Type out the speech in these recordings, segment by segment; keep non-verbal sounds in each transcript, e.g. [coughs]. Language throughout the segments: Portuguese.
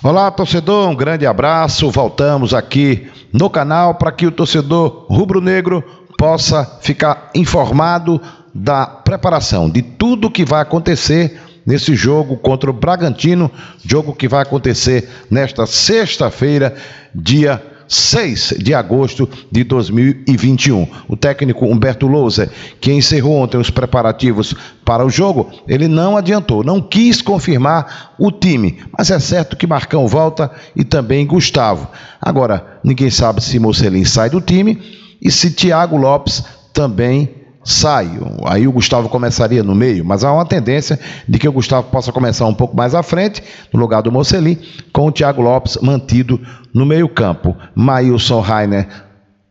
Olá, torcedor, um grande abraço. Voltamos aqui no canal para que o torcedor rubro-negro possa ficar informado da preparação de tudo que vai acontecer nesse jogo contra o Bragantino, jogo que vai acontecer nesta sexta-feira, dia 6 de agosto de 2021. O técnico Humberto Louser, que encerrou ontem os preparativos para o jogo, ele não adiantou, não quis confirmar o time, mas é certo que Marcão volta e também Gustavo. Agora, ninguém sabe se Mocelin sai do time e se Thiago Lopes também sai. Aí o Gustavo começaria no meio, mas há uma tendência de que o Gustavo possa começar um pouco mais à frente, no lugar do Mocelin, com o Thiago Lopes mantido no meio-campo. Maílson Rainer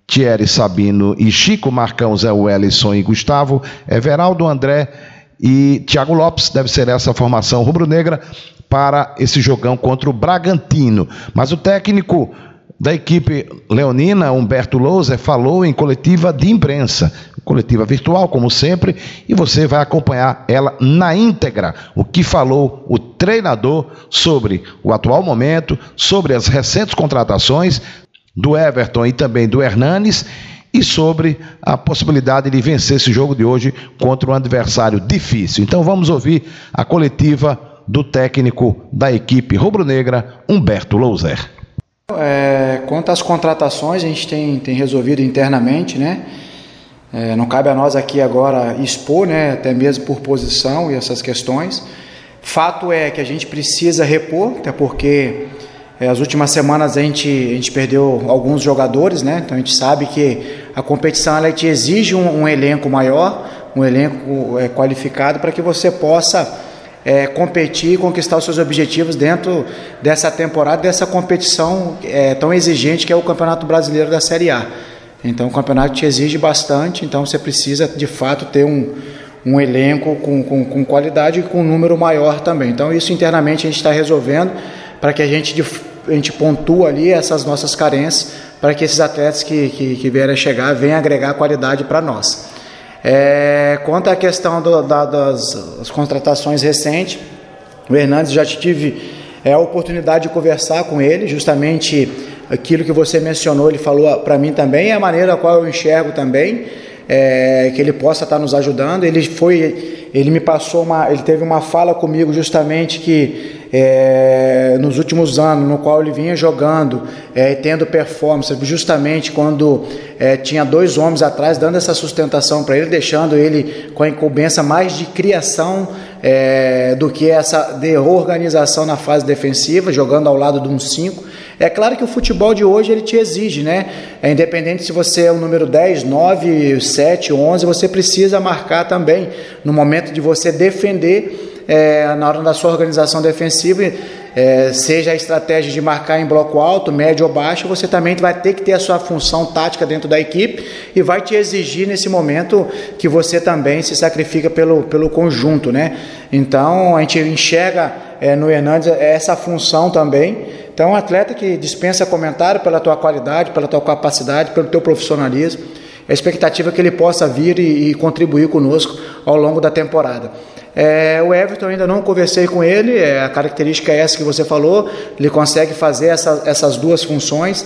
Thierry Sabino e Chico Marcão, Zé Wellison e Gustavo, Everaldo André e Thiago Lopes, deve ser essa formação rubro-negra para esse jogão contra o Bragantino. Mas o técnico da equipe leonina, Humberto Louser, falou em coletiva de imprensa, coletiva virtual, como sempre, e você vai acompanhar ela na íntegra, o que falou o treinador sobre o atual momento, sobre as recentes contratações do Everton e também do Hernanes e sobre a possibilidade de vencer esse jogo de hoje contra um adversário difícil. Então vamos ouvir a coletiva do técnico da equipe rubro-negra, Humberto Louser. É, quanto às contratações, a gente tem, tem resolvido internamente, né? É, não cabe a nós aqui agora expor, né, até mesmo por posição e essas questões. Fato é que a gente precisa repor, até porque é, as últimas semanas a gente, a gente perdeu alguns jogadores, né? Então a gente sabe que a competição ela te exige um, um elenco maior, um elenco é, qualificado para que você possa é, competir e conquistar os seus objetivos dentro dessa temporada, dessa competição é, tão exigente que é o Campeonato Brasileiro da Série A. Então, o campeonato te exige bastante, então você precisa de fato ter um, um elenco com, com, com qualidade e com um número maior também. Então, isso internamente a gente está resolvendo para que a gente, a gente pontua ali essas nossas carências, para que esses atletas que, que, que vierem a chegar venham agregar qualidade para nós. É, quanto à questão do, da, das, contratações recentes, o Hernandes já tive é, a oportunidade de conversar com ele, justamente aquilo que você mencionou, ele falou para mim também, e a maneira a qual eu enxergo também, é, que ele possa estar nos ajudando. Ele foi, ele me passou uma, ele teve uma fala comigo justamente que é, nos últimos anos, no qual ele vinha jogando, é, tendo performance, justamente quando é, tinha dois homens atrás, dando essa sustentação para ele, deixando ele com a incumbência mais de criação é, do que essa de organização na fase defensiva, jogando ao lado de um 5. É claro que o futebol de hoje ele te exige, né? É independente se você é o número 10, 9, 7, 11, você precisa marcar também no momento de você defender é, na hora da sua organização defensiva, é, seja a estratégia de marcar em bloco alto, médio ou baixo, você também vai ter que ter a sua função tática dentro da equipe e vai te exigir nesse momento que você também se sacrifica pelo, pelo conjunto, né? Então a gente enxerga é, no Hernandes essa função também. Então, um atleta que dispensa comentário pela tua qualidade, pela tua capacidade, pelo teu profissionalismo. A expectativa é que ele possa vir e, e contribuir conosco ao longo da temporada. É, o Everton ainda não conversei com ele, é, a característica é essa que você falou, ele consegue fazer essa, essas duas funções.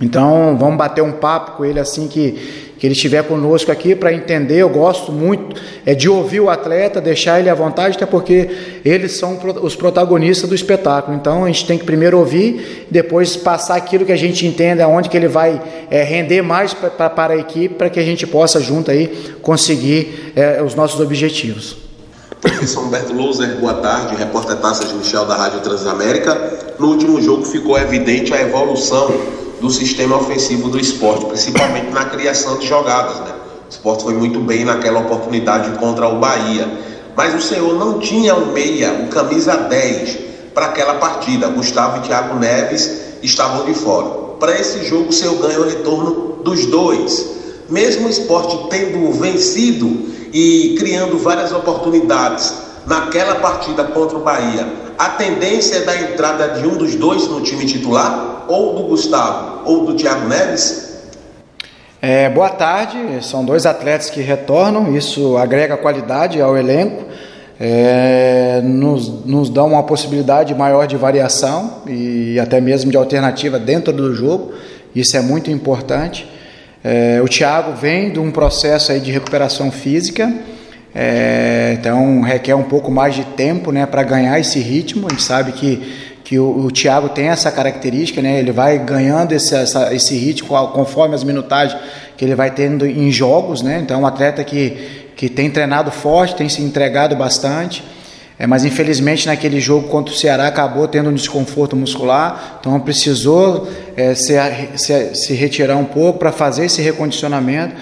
Então vamos bater um papo com ele assim que, que ele estiver conosco aqui para entender. Eu gosto muito é, de ouvir o atleta, deixar ele à vontade, até porque eles são os protagonistas do espetáculo. Então a gente tem que primeiro ouvir, depois passar aquilo que a gente entende, aonde que ele vai é, render mais para a equipe, para que a gente possa junto aí conseguir é, os nossos objetivos. [coughs] São Humberto Louser, boa tarde, repórter Taças Michel da Rádio Transamérica. No último jogo ficou evidente a evolução do sistema ofensivo do esporte, principalmente na criação de jogadas. Né? O esporte foi muito bem naquela oportunidade contra o Bahia. Mas o senhor não tinha o meia, o camisa 10, para aquela partida. Gustavo e Thiago Neves estavam de fora. Para esse jogo, o senhor ganha o retorno dos dois. Mesmo o esporte tendo vencido e criando várias oportunidades naquela partida contra o Bahia. a tendência é da entrada de um dos dois no time titular, ou do Gustavo, ou do Thiago Neves? É, boa tarde, são dois atletas que retornam, isso agrega qualidade ao elenco, é, nos, nos dá uma possibilidade maior de variação e até mesmo de alternativa dentro do jogo, isso é muito importante. É, o Thiago vem de um processo aí de recuperação física, é, então requer um pouco mais de tempo né, para ganhar esse ritmo. A gente sabe que, que o, o Thiago tem essa característica, né, ele vai ganhando esse, essa, esse ritmo conforme as minutagens que ele vai tendo em jogos. Né, então, é um atleta que, que tem treinado forte, tem se entregado bastante. É, mas infelizmente naquele jogo contra o Ceará acabou tendo um desconforto muscular, então precisou é, se, se, se, retirar um pouco para fazer esse recondicionamento,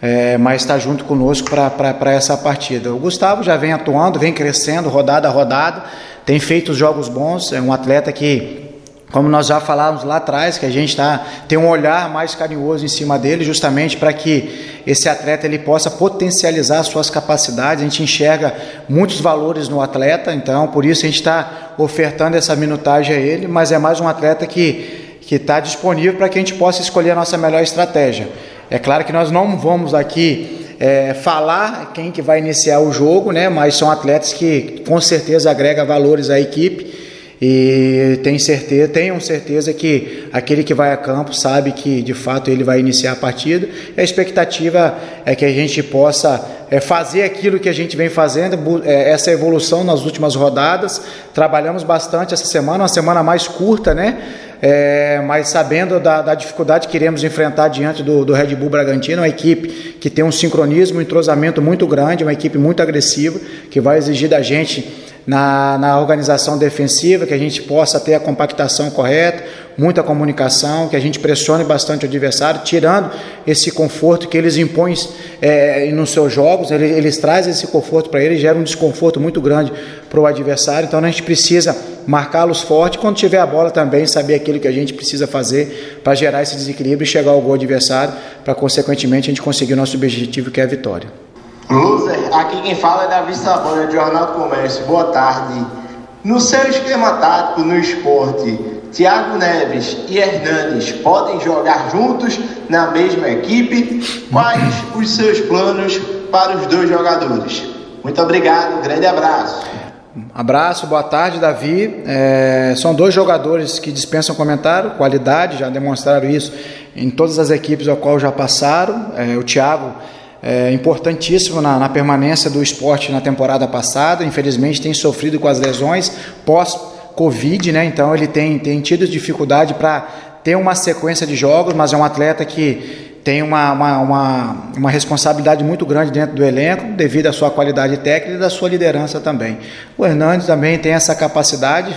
é, mas está junto conosco para essa partida. O Gustavo já vem atuando, vem crescendo, rodada a rodada, tem feito jogos bons, é um atleta que como nós já falávamos lá atrás, que a gente tá, tem um olhar mais carinhoso em cima dele, justamente para que esse atleta ele possa potencializar suas capacidades. A gente enxerga muitos valores no atleta, então por isso a gente está ofertando essa minutagem a ele, mas é mais um atleta que que está disponível para que a gente possa escolher a nossa melhor estratégia. É claro que nós não vamos aqui é, falar quem que vai iniciar o jogo, né? Mas são atletas que com certeza agrega valores à equipe e tem certeza, tenham certeza que aquele que vai a campo sabe que de fato ele vai iniciar a partida. A expectativa é que a gente possa é, fazer aquilo que a gente vem fazendo, é, essa evolução nas últimas rodadas. Trabalhamos bastante essa semana, uma semana mais curta, né? É, mas sabendo da, da, dificuldade que iremos enfrentar diante do, do Red Bull Bragantino, uma equipe que tem um sincronismo, um entrosamento muito grande, uma equipe muito agressiva, que vai exigir da gente na, na organização defensiva, que a gente possa ter a compactação correta, muita comunicação, que a gente pressione bastante o adversário, tirando esse conforto que eles impõem é, nos seus jogos, eles, eles trazem esse conforto para eles, gera um desconforto muito grande para o adversário, então a gente precisa marcá-los forte, quando tiver a bola também, saber aquilo que a gente precisa fazer para gerar esse desequilíbrio e chegar ao gol adversário, para consequentemente a gente conseguir o nosso objetivo que é a vitória. Loser, aqui quem fala é Davi Sabona, de Jornal do Comércio. Boa tarde. No seu esquema tático no esporte, Thiago Neves e Hernandes podem jogar juntos na mesma equipe? Quais os seus planos para os dois jogadores? Muito obrigado, grande abraço. Abraço, boa tarde, Davi. É, são dois jogadores que dispensam comentário, qualidade, já demonstraram isso em todas as equipes ao qual já passaram. É, o Thiago é, importantíssimo na, na, permanência do esporte na temporada passada. Infelizmente tem sofrido com as lesões pós-Covid, né? Então ele tem, tem tido dificuldade para ter uma sequência de jogos, mas é um atleta que tem uma, uma, uma, uma, responsabilidade muito grande dentro do elenco, devido à sua qualidade técnica e da sua liderança também. O Hernandes também tem essa capacidade,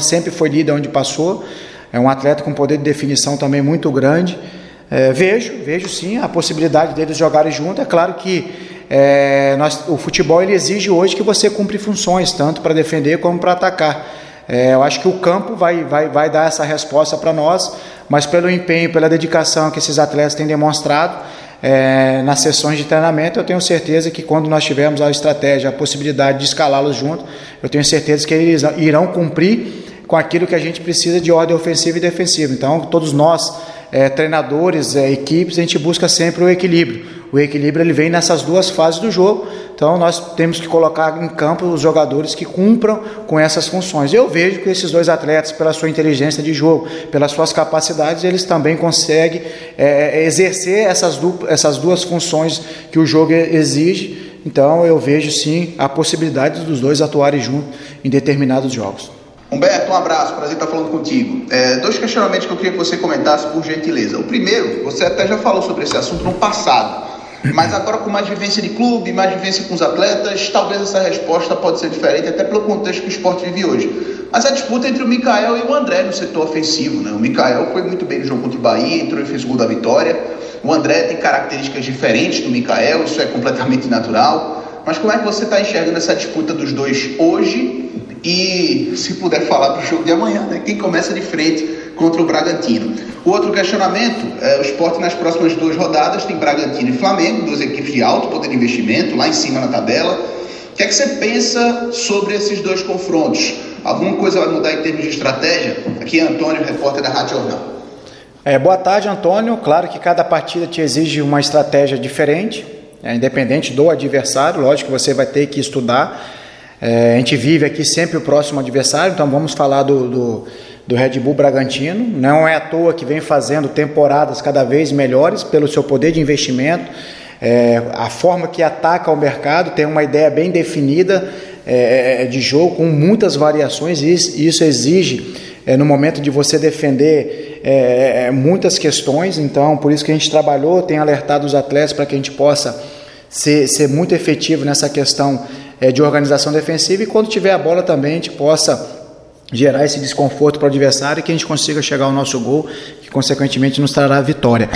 sempre foi líder onde passou, é um atleta com poder de definição também muito grande. É, vejo, vejo sim a possibilidade deles jogarem junto. É claro que é, nós, o futebol ele exige hoje que você cumpre funções, tanto para defender como para atacar. É, eu acho que o campo vai, vai, vai dar essa resposta para nós, mas pelo empenho, pela dedicação que esses atletas têm demonstrado é, nas sessões de treinamento, eu tenho certeza que quando nós tivermos a estratégia, a possibilidade de escalá-los juntos, eu tenho certeza que eles irão cumprir com aquilo que a gente precisa de ordem ofensiva e defensiva. Então, todos nós é, treinadores, é, equipes, a gente busca sempre o equilíbrio. O equilíbrio ele vem nessas duas fases do jogo, então nós temos que colocar em campo os jogadores que cumpram com essas funções. Eu vejo que esses dois atletas, pela sua inteligência de jogo, pelas suas capacidades, eles também conseguem é, exercer essas, du essas duas funções que o jogo exige. Então eu vejo sim a possibilidade dos dois atuarem juntos em determinados jogos. Humberto, um abraço, prazer estar falando contigo. É, dois questionamentos que eu queria que você comentasse, por gentileza. O primeiro, você até já falou sobre esse assunto no passado, mas agora com mais vivência de clube, mais vivência com os atletas, talvez essa resposta pode ser diferente, até pelo contexto que o esporte vive hoje. Mas a disputa entre o Mikael e o André no setor ofensivo, né? O Mikael foi muito bem no jogo contra o Bahia, entrou e fez o gol da vitória. O André tem características diferentes do Mikael, isso é completamente natural. Mas como é que você está enxergando essa disputa dos dois hoje e, se puder falar para o jogo de amanhã, né? quem começa de frente contra o Bragantino. O outro questionamento, é, o esporte nas próximas duas rodadas tem Bragantino e Flamengo, duas equipes de alto poder de investimento, lá em cima na tabela. O que é que você pensa sobre esses dois confrontos? Alguma coisa vai mudar em termos de estratégia? Aqui é Antônio, repórter da Rádio Jornal. É, boa tarde, Antônio. Claro que cada partida te exige uma estratégia diferente, é, independente do adversário. Lógico que você vai ter que estudar. É, a gente vive aqui sempre o próximo adversário, então vamos falar do, do, do Red Bull Bragantino. Não é à toa que vem fazendo temporadas cada vez melhores pelo seu poder de investimento, é, a forma que ataca o mercado, tem uma ideia bem definida é, é, de jogo com muitas variações e isso exige é, no momento de você defender é, é, muitas questões. Então, por isso que a gente trabalhou, tem alertado os atletas para que a gente possa ser, ser muito efetivo nessa questão é, de organização defensiva e quando tiver a bola também a gente possa gerar esse desconforto para o adversário e que a gente consiga chegar ao nosso gol, que consequentemente nos trará a vitória.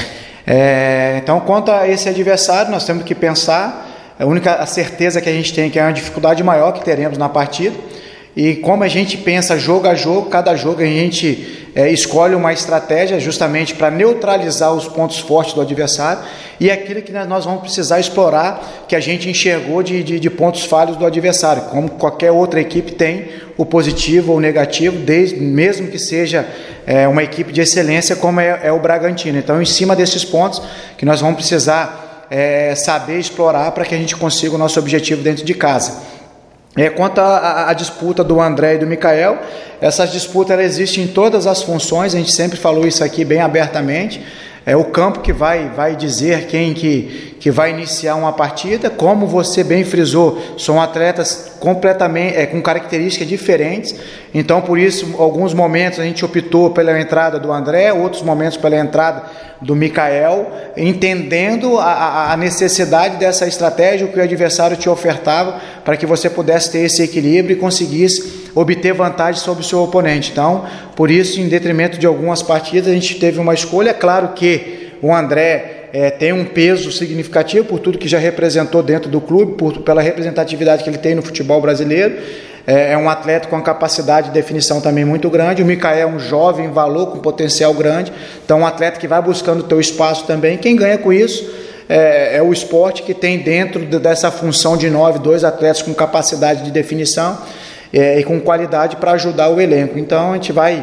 É, então, quanto a esse adversário, nós temos que pensar a única certeza que a gente tem é que é uma dificuldade maior que teremos na partida. E como a gente pensa jogo a jogo, cada jogo a gente é, escolhe uma estratégia justamente para neutralizar os pontos fortes do adversário e aquilo que nós vamos precisar explorar, que a gente enxergou de, de, de pontos falhos do adversário, como qualquer outra equipe tem o positivo ou o negativo, desde, mesmo que seja é, uma equipe de excelência como é, é o Bragantino. Então, em cima desses pontos que nós vamos precisar é, saber explorar para que a gente consiga o nosso objetivo dentro de casa. É, quanto à disputa do André e do Mikael, essas disputas existem em todas as funções, a gente sempre falou isso aqui bem abertamente. É o campo que vai, vai dizer quem que, que vai iniciar uma partida. Como você bem frisou, são atletas completamente é, com características diferentes. Então, por isso, alguns momentos a gente optou pela entrada do André, outros momentos pela entrada do Mikael, entendendo a, a, necessidade dessa estratégia, o que o adversário te ofertava, para que você pudesse ter esse equilíbrio e conseguisse obter vantagem sobre o seu oponente. Então, por isso, em detrimento de algumas partidas, a gente teve uma escolha. Claro que o André é, tem um peso significativo por tudo que já representou dentro do clube, por, pela representatividade que ele tem no futebol brasileiro. É, é um atleta com capacidade de definição também muito grande. O Micael é um jovem valor com potencial grande. Então, um atleta que vai buscando o teu espaço também. Quem ganha com isso é, é, o esporte que tem dentro dessa função de nove, dois atletas com capacidade de definição é, e com qualidade para ajudar o elenco. Então, a gente vai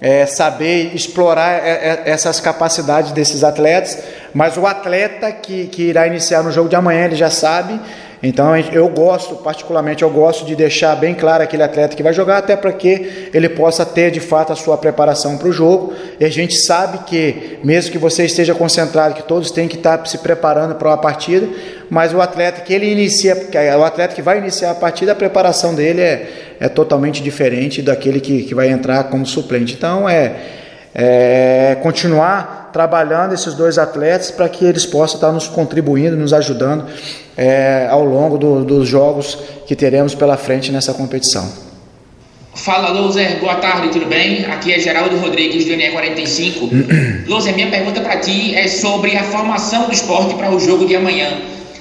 é, saber explorar é, é, essas capacidades desses atletas, mas o atleta que, que irá iniciar no jogo de amanhã, ele já sabe então eu gosto, particularmente, eu gosto de deixar bem claro aquele atleta que vai jogar, até para que ele possa ter de fato a sua preparação para o jogo. E a gente sabe que, mesmo que você esteja concentrado, que todos têm que estar se preparando para uma partida, mas o atleta que ele inicia, o atleta que vai iniciar a partida, a preparação dele é, é totalmente diferente daquele que, que vai entrar como suplente. Então é, é continuar trabalhando esses dois atletas para que eles possam estar nos contribuindo, nos ajudando é, ao longo do, dos jogos que teremos pela frente nessa competição. Fala, Loser. Boa tarde, tudo bem? Aqui é Geraldo Rodrigues, do NE45. [clears throat] Loser, minha pergunta para ti é sobre a formação do esporte para o jogo de amanhã.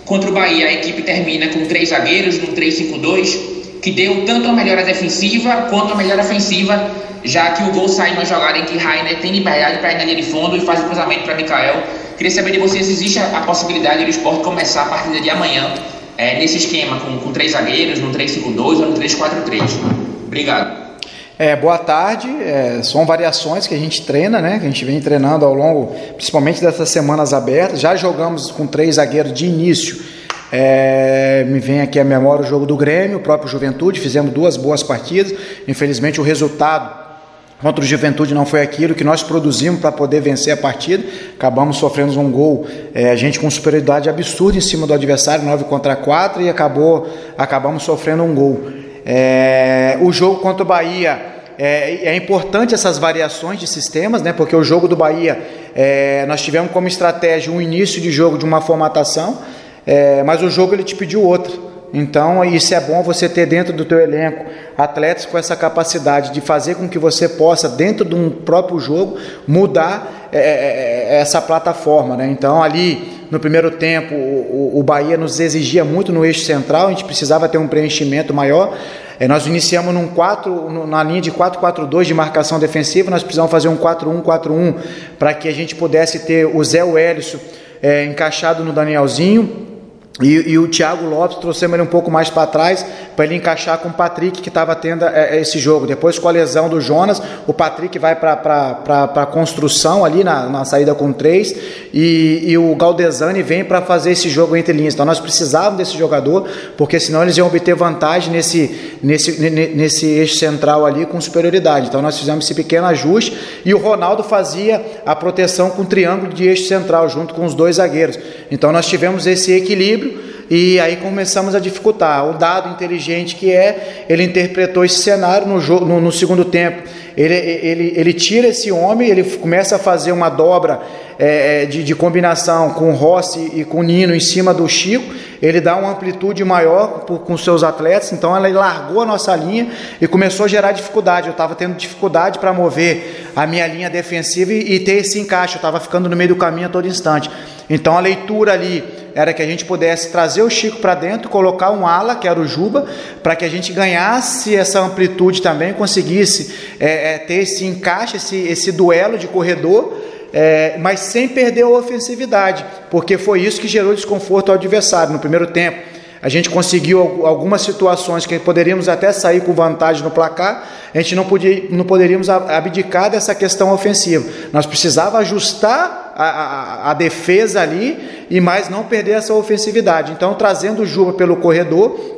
Contra o Bahia, a equipe termina com três zagueiros no 3-5-2, que deu tanto a melhora defensiva quanto a melhora ofensiva já que o gol sai numa jogada em que Rainer tem liberdade para ir na linha de fundo e faz o cruzamento para Mikael. Queria saber de vocês se existe a, possibilidade do esporte começar a partida de amanhã é, nesse esquema, com, com três zagueiros, no 3-5-2 ou no 3-4-3. Obrigado. É, boa tarde. É, são variações que a gente treina, né? Que a gente vem treinando ao longo, principalmente dessas semanas abertas. Já jogamos com três zagueiros de início. É, me vem aqui a memória o jogo do Grêmio, o próprio Juventude. Fizemos duas boas partidas. Infelizmente, o resultado Contra o Juventude não foi aquilo que nós produzimos para poder vencer a partida. Acabamos sofrendo um gol, é, a gente com superioridade absurda em cima do adversário, 9 contra 4, e acabou, acabamos sofrendo um gol. É, o jogo contra o Bahia é, é, importante essas variações de sistemas, né? Porque o jogo do Bahia é, nós tivemos como estratégia um início de jogo de uma formatação, é, mas o jogo ele te pediu outra. Então, isso é bom você ter dentro do teu elenco atletas com essa capacidade de fazer com que você possa, dentro de um próprio jogo, mudar é, é, é essa plataforma. Né? Então, ali no primeiro tempo, o, o, Bahia nos exigia muito no eixo central, a gente precisava ter um preenchimento maior. É, nós iniciamos num 4, na linha de 4-4-2 de marcação defensiva, nós precisamos fazer um 4-1-4-1 para que a gente pudesse ter o Zé Wellison é, encaixado no Danielzinho E, e, o Thiago Lopes trouxemos ele um pouco mais para trás para ele encaixar com o Patrick que estava tendo é, é, esse jogo. Depois com a lesão do Jonas, o Patrick vai para a construção ali na, na, saída com três e, e o Galdesani vem para fazer esse jogo entre linhas. Então nós precisávamos desse jogador porque senão eles iam obter vantagem nesse, nesse, nesse eixo central ali com superioridade. Então nós fizemos esse pequeno ajuste e o Ronaldo fazia a proteção com triângulo de eixo central junto com os dois zagueiros. Então nós tivemos esse equilíbrio e aí começamos a dificultar. O dado inteligente que é, ele interpretou esse cenário no, jogo, no, no segundo tempo. Ele, ele, ele tira esse homem, ele começa a fazer uma dobra é, é de, de, combinação com Rossi e com Nino em cima do Chico, ele dá uma amplitude maior por, com seus atletas, então ela largou a nossa linha e começou a gerar dificuldade. Eu estava tendo dificuldade para mover a minha linha defensiva e, e ter esse encaixe, eu estava ficando no meio do caminho a todo instante. Então a leitura ali era que a gente pudesse trazer o Chico para dentro, colocar um ala, que era o Juba, para que a gente ganhasse essa amplitude também, conseguisse é, é, ter esse encaixe, esse, esse duelo de corredor, é, mas sem perder a ofensividade, porque foi isso que gerou desconforto ao adversário no primeiro tempo. A gente conseguiu algumas situações que poderíamos até sair com vantagem no placar, a gente não, podia, não poderíamos abdicar dessa questão ofensiva. Nós precisava ajustar a, a, a defesa ali e mais não perder essa ofensividade. Então, trazendo o Juba pelo corredor,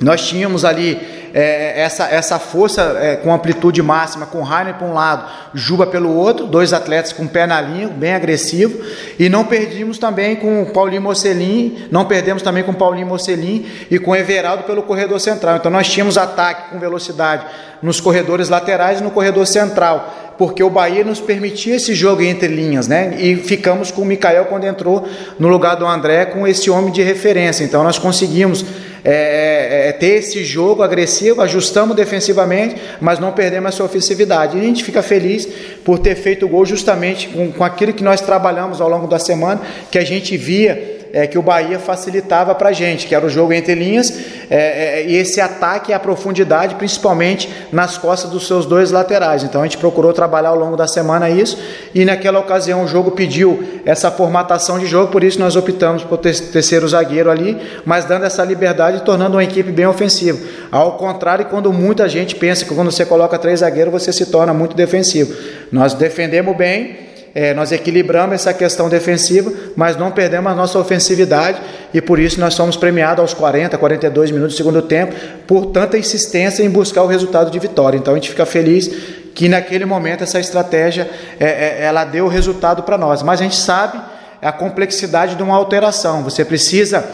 nós tínhamos ali é, essa, essa força é, com amplitude máxima, com Rainer para um lado, Juba pelo outro, dois atletas com pé na linha, bem agressivo, e não perdemos também com Paulinho Mocelin, não perdemos também com Paulinho Mocelin e com Everaldo pelo corredor central. Então nós tínhamos ataque com velocidade nos corredores laterais e no corredor central porque o Bahia nos permitia esse jogo entre linhas, né? E ficamos com o Mikael quando entrou no lugar do André com esse homem de referência. Então nós conseguimos é, é, é, ter esse jogo agressivo, ajustamos defensivamente, mas não perdemos essa ofensividade. E a gente fica feliz por ter feito o gol justamente com, com aquilo que nós trabalhamos ao longo da semana, que a gente via é, que o Bahia facilitava para a gente, que era o jogo entre linhas é, é, e esse ataque à profundidade, principalmente nas costas dos seus dois laterais. Então a gente procurou trabalhar ao longo da semana isso e naquela ocasião o jogo pediu essa formatação de jogo, por isso nós optamos por ter terceiro zagueiro ali, mas dando essa liberdade e tornando uma equipe bem ofensiva. Ao contrário, quando muita gente pensa que quando você coloca três zagueiros você se torna muito defensivo. Nós defendemos bem é, nós equilibramos essa questão defensiva, mas não perdemos a nossa ofensividade e por isso nós somos premiados aos 40, 42 minutos do segundo tempo por tanta insistência em buscar o resultado de vitória. Então a gente fica feliz que naquele momento essa estratégia é, é, ela deu resultado para nós, mas a gente sabe a complexidade de uma alteração. Você precisa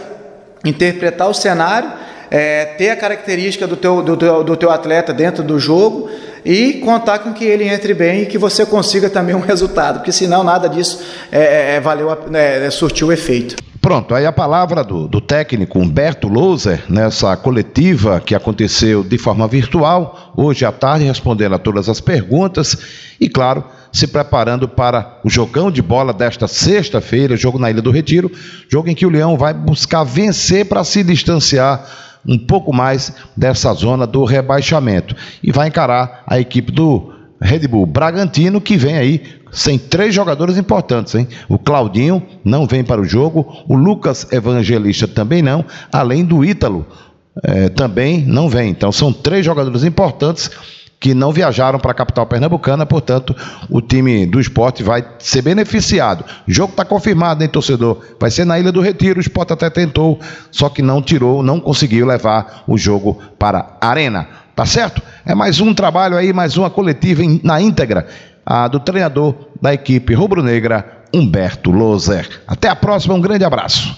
interpretar o cenário, é, ter a característica do teu, do, teu, do teu atleta dentro do jogo e contar com que ele entre bem e que você consiga também um [laughs] resultado, porque senão nada disso é, é, é valeu, é, é, surtiu efeito. Pronto, aí a palavra do, do técnico Humberto Louser, nessa coletiva que aconteceu de forma virtual, hoje à tarde, respondendo a todas as perguntas e, claro, se preparando para o jogão de bola desta sexta-feira, jogo na Ilha do Retiro, jogo em que o Leão vai buscar vencer para se distanciar um pouco mais dessa zona do rebaixamento e vai encarar a equipe do Red Bull Bragantino que vem aí sem três jogadores importantes, hein? O Claudinho não vem para o jogo, o Lucas Evangelista também não, além do Ítalo eh, também não vem. Então são três jogadores importantes que não viajaram para a capital pernambucana, portanto, o time do esporte vai ser beneficiado. O jogo está confirmado, hein, torcedor? Vai ser na Ilha do Retiro, o esporte até tentou, só que não tirou, não conseguiu levar o jogo para a Arena. Tá certo? É mais um trabalho aí, mais uma coletiva na íntegra a do treinador da equipe rubro-negra, Humberto Loser. Até a próxima, um grande abraço.